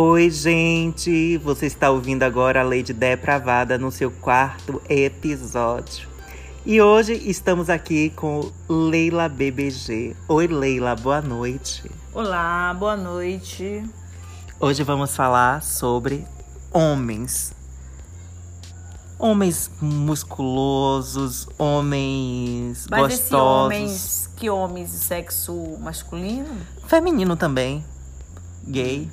Oi, gente! Você está ouvindo agora a Lady Depravada no seu quarto episódio. E hoje estamos aqui com Leila BBG. Oi, Leila, boa noite. Olá, boa noite. Hoje vamos falar sobre homens. Homens musculosos, homens Mas gostosos. esse homens, que homens de sexo masculino? Feminino também. Gay.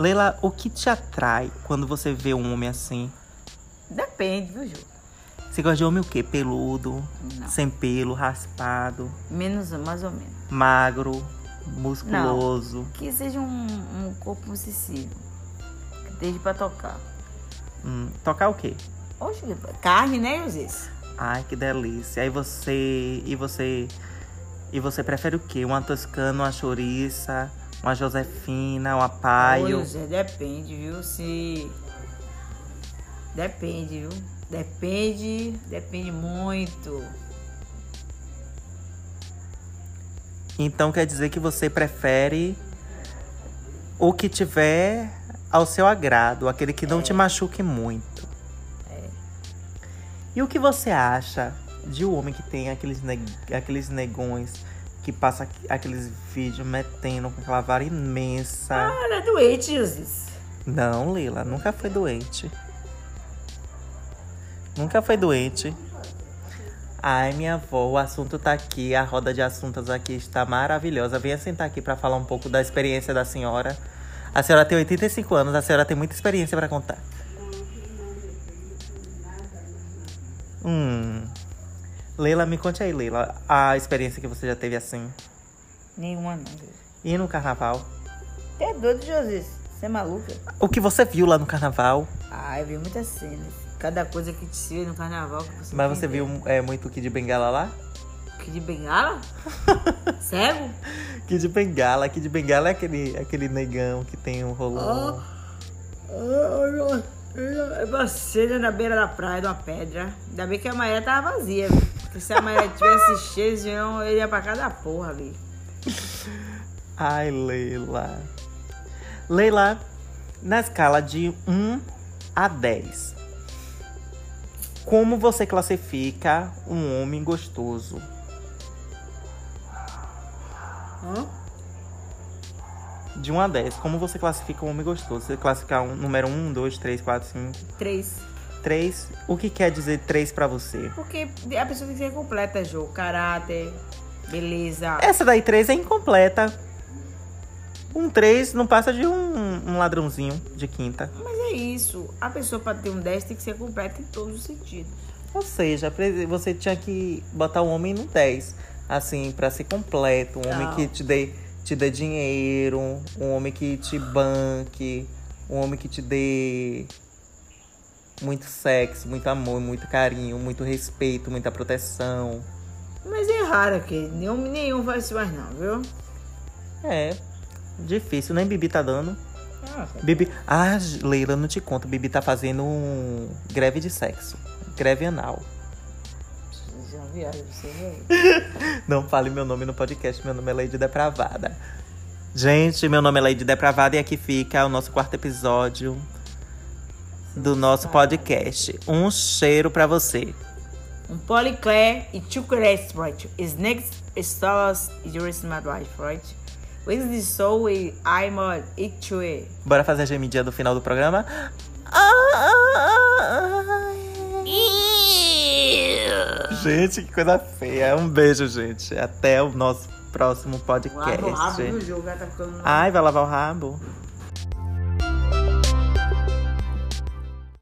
Leila, o que te atrai quando você vê um homem assim? Depende, viu, Ju? Você gosta de homem o quê? Peludo, Não. sem pelo, raspado, Menos, mais ou menos. magro, musculoso. Que seja um, um corpo sensível. Que esteja pra tocar. Hum, tocar o quê? Oxe, carne, né, José? Ai, que delícia. Aí você. E você. E você prefere o quê? Uma toscana, uma chouriça, uma josefina, uma paio? Oi, José, depende, viu? Se. Depende, viu? Depende, depende muito. Então quer dizer que você prefere o que tiver ao seu agrado, aquele que não te machuque muito. E o que você acha de um homem que tem aqueles, neg aqueles negões que passa aqu- aqueles vídeos metendo com aquela vara imensa? Ah, ela é doente, José. Não, Lila, nunca foi doente. Nunca foi doente. Ai, minha avó, o assunto tá aqui, a roda de assuntos aqui está maravilhosa. Venha sentar aqui para falar um pouco da experiência da senhora. A senhora tem 85 anos, a senhora tem muita experiência para contar. Hum. Leila, me conte aí, Leila, a experiência que você já teve assim. Nenhuma, não. E no carnaval? É doido, José? Você é maluca? O que você viu lá no carnaval? Ah, eu vi muitas cenas. Cada coisa que te vê no carnaval que você Mas você viu é, muito Kid Bengala lá? de bengala? Cego? Kid Bengala, Kid Bengala é aquele, aquele negão que tem um rolão. É uma cena na beira da praia, de uma pedra. Ainda bem que a Maria tava vazia. Porque se a Maria tivesse cheia, senão eu ia pra casa da porra, velho. Ai, Leila. Leila, na escala de 1 a 10, como você classifica um homem gostoso? Hã? De 1 a 10, como você classifica um homem gostoso? Você classifica um número 1, 2, 3, 4, 5, Três. 3. O que quer dizer 3 pra você? Porque a pessoa tem que ser completa, Jô. Caráter, beleza. Essa daí 3 é incompleta. Um 3 não passa de um, um ladrãozinho de quinta. Mas é isso. A pessoa pra ter um 10 tem que ser completa em todos os sentidos. Ou seja, você tinha que botar o homem no 10. Assim, pra ser completo. Um homem Não. que te dê, te dê dinheiro. Um homem que te banque. Um homem que te dê muito sexo, muito amor, muito carinho, muito respeito, muita proteção. Mas é raro aqui. Nenhum, nenhum faz isso mais não, viu? É, difícil. Nem Bibi tá dando. Ah, Bibi. Ah, Leila, não te conto. Bibi tá fazendo um greve de sexo. Greve anal. É uma viagem. Não fale meu nome no podcast. Meu nome é Lady Depravada. Gente, meu nome é Lady Depravada e aqui fica o nosso quarto episódio do nosso podcast. Um cheiro pra você. Um polyclare e chocolate, right? Next stars yours my life, right? The soul we I'm on it. Bora fazer a gemidinha do final do programa? Gente, que coisa feia. Um beijo, gente. Até o nosso próximo Lava o rabo podcast. do jogo, tá ficando... Ai, vai lavar o rabo?